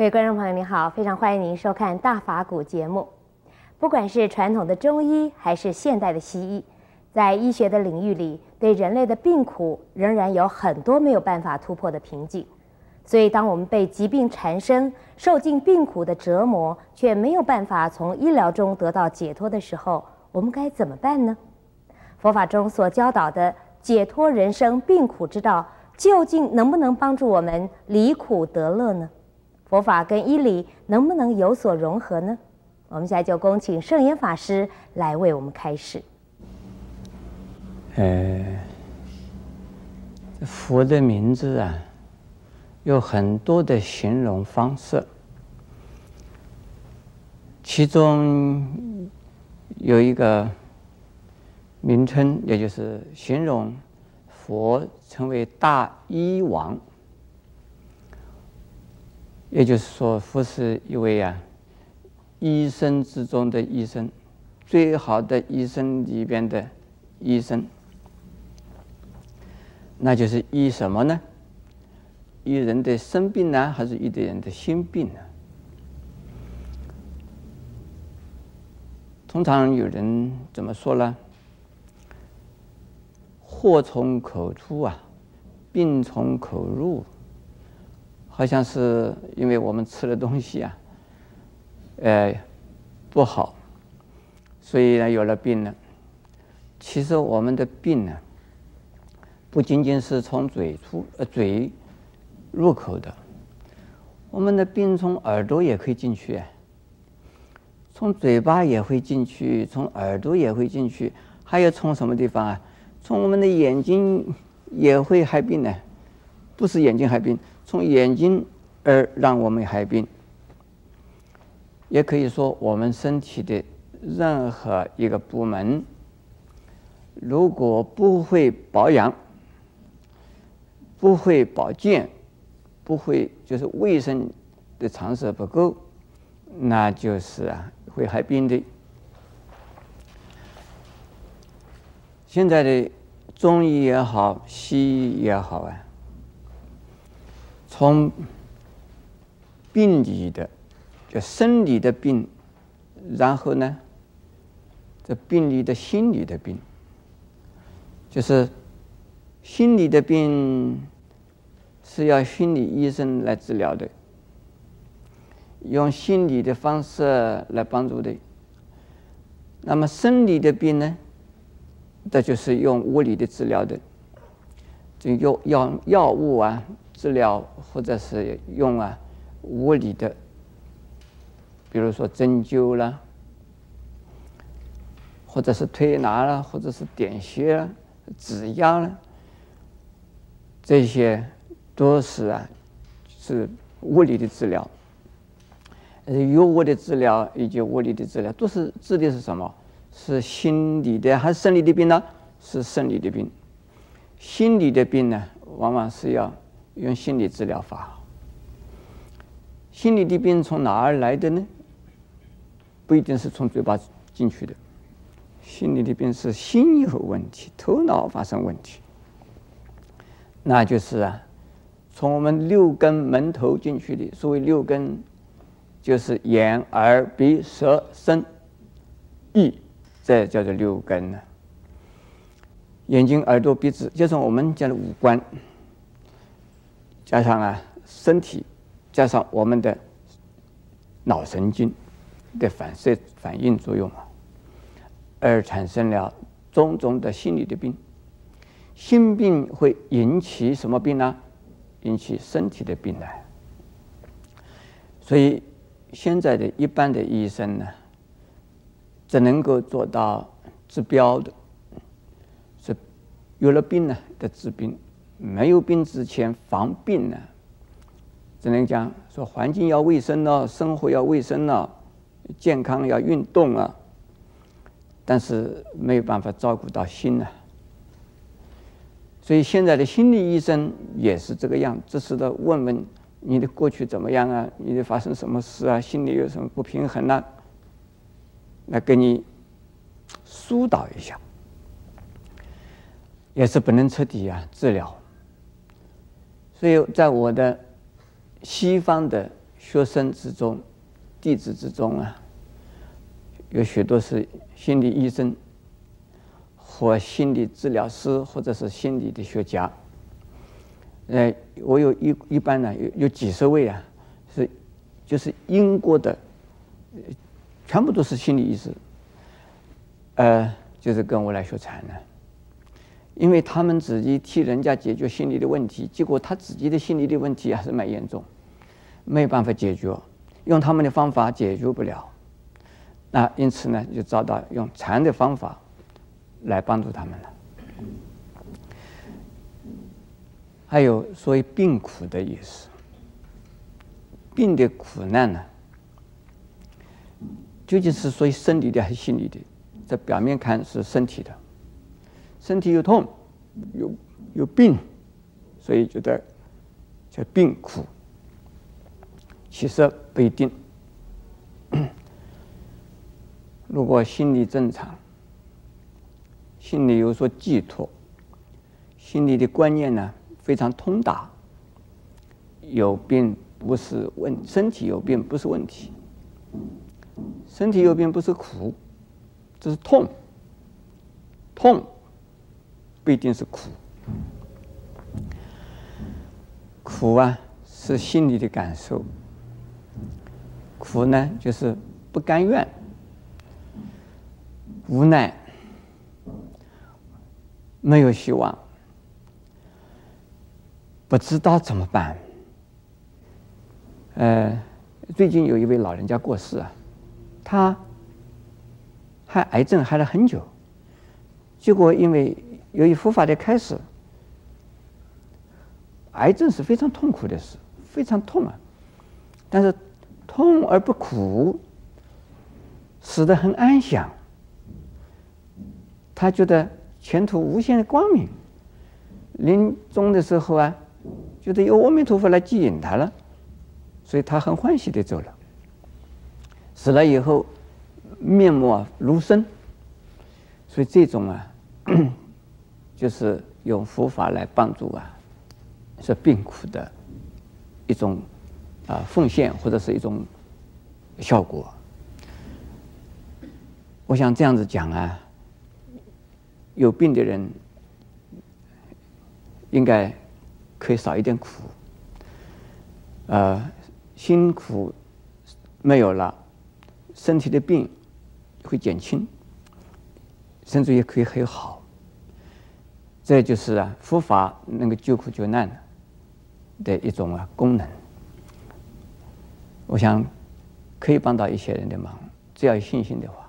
各位观众朋友，您好，非常欢迎您收看《大法古》节目。不管是传统的中医，还是现代的西医，在医学的领域里，对人类的病苦仍然有很多没有办法突破的瓶颈。所以，当我们被疾病缠身，受尽病苦的折磨，却没有办法从医疗中得到解脱的时候，我们该怎么办呢？佛法中所教导的解脱人生病苦之道，究竟能不能帮助我们离苦得乐呢？佛法跟医理能不能有所融合呢？我们现在就恭请圣严法师来为我们开示。呃，佛的名字啊，有很多的形容方式，其中有一个名称，也就是形容佛称为大医王。也就是说，佛是一位啊，医生之中的医生，最好的医生里边的医生。那就是医什么呢？医人的生病呢，还是医的人的心病呢？通常有人怎么说呢？祸从口出啊，病从口入。好像是因为我们吃的东西啊，呃，不好，所以呢有了病了。其实我们的病呢，不仅仅是从嘴出呃嘴入口的，我们的病从耳朵也可以进去，从嘴巴也会进去，从耳朵也会进去，还有从什么地方啊？从我们的眼睛也会害病呢，不是眼睛害病。从眼睛而让我们害病，也可以说我们身体的任何一个部门，如果不会保养、不会保健、不会就是卫生的常识不够，那就是啊会害病的。现在的中医也好，西医也好啊。从病理的，就生理的病，然后呢，这病理的心理的病，就是心理的病是要心理医生来治疗的，用心理的方式来帮助的。那么生理的病呢，这就是用物理的治疗的，就药药药物啊。治疗或者是用啊物理的，比如说针灸啦，或者是推拿啦，或者是点穴啦、指压啦，这些都是啊是物理的治疗。呃，药物的治疗以及物理的治疗，都是治的是什么？是心理的还是生理的病呢？是生理的病。心理的病呢，往往是要。用心理治疗法，心理的病从哪儿来的呢？不一定是从嘴巴进去的，心理的病是心有问题，头脑发生问题，那就是啊，从我们六根门头进去的。所谓六根，就是眼、耳、鼻、舌、身、意，这叫做六根呢。眼睛、耳朵、鼻子，就是我们讲的五官。加上啊，身体，加上我们的脑神经的反射反应作用啊，而产生了种种的心理的病。心病会引起什么病呢？引起身体的病来。所以现在的一般的医生呢，只能够做到治标的，是有了病呢的治病。没有病之前防病呢，只能讲说环境要卫生了，生活要卫生了，健康要运动啊，但是没有办法照顾到心啊。所以现在的心理医生也是这个样，只是的问问你的过去怎么样啊，你的发生什么事啊，心里有什么不平衡啊，来给你疏导一下，也是不能彻底啊治疗。所以在我的西方的学生之中、弟子之中啊，有许多是心理医生或心理治疗师，或者是心理的学家。呃，我有一一般呢，有有几十位啊，是就是英国的，全部都是心理医师，呃，就是跟我来学禅的，因为他们自己替人家解决心理的问题，结果他自己的心理的问题还是蛮严重。没有办法解决，用他们的方法解决不了，那因此呢，就找到用禅的方法来帮助他们了。还有所谓病苦的意思，病的苦难呢，究竟是属于生理的还是心理的？在表面看是身体的，身体有痛，有有病，所以觉得叫病苦。其实不一定。如果心理正常，心里有所寄托，心里的观念呢非常通达，有病不是问，身体有病不是问题，身体有病不是苦，这是痛，痛不一定是苦，苦啊是心里的感受。苦呢，就是不甘愿、无奈、没有希望、不知道怎么办。呃，最近有一位老人家过世啊，他害癌症害了很久，结果因为由于佛法的开始，癌症是非常痛苦的事，非常痛啊，但是。痛而不苦，死得很安详。他觉得前途无限的光明。临终的时候啊，觉得有阿弥陀佛来接引他了，所以他很欢喜的走了。死了以后，面目啊如生。所以这种啊，就是用佛法来帮助啊，是病苦的一种。啊，奉献或者是一种效果。我想这样子讲啊，有病的人应该可以少一点苦，呃，辛苦没有了，身体的病会减轻，甚至也可以很好。这就是啊，佛法能够救苦救难的一种啊功能。我想可以帮到一些人的忙，只要有信心的话。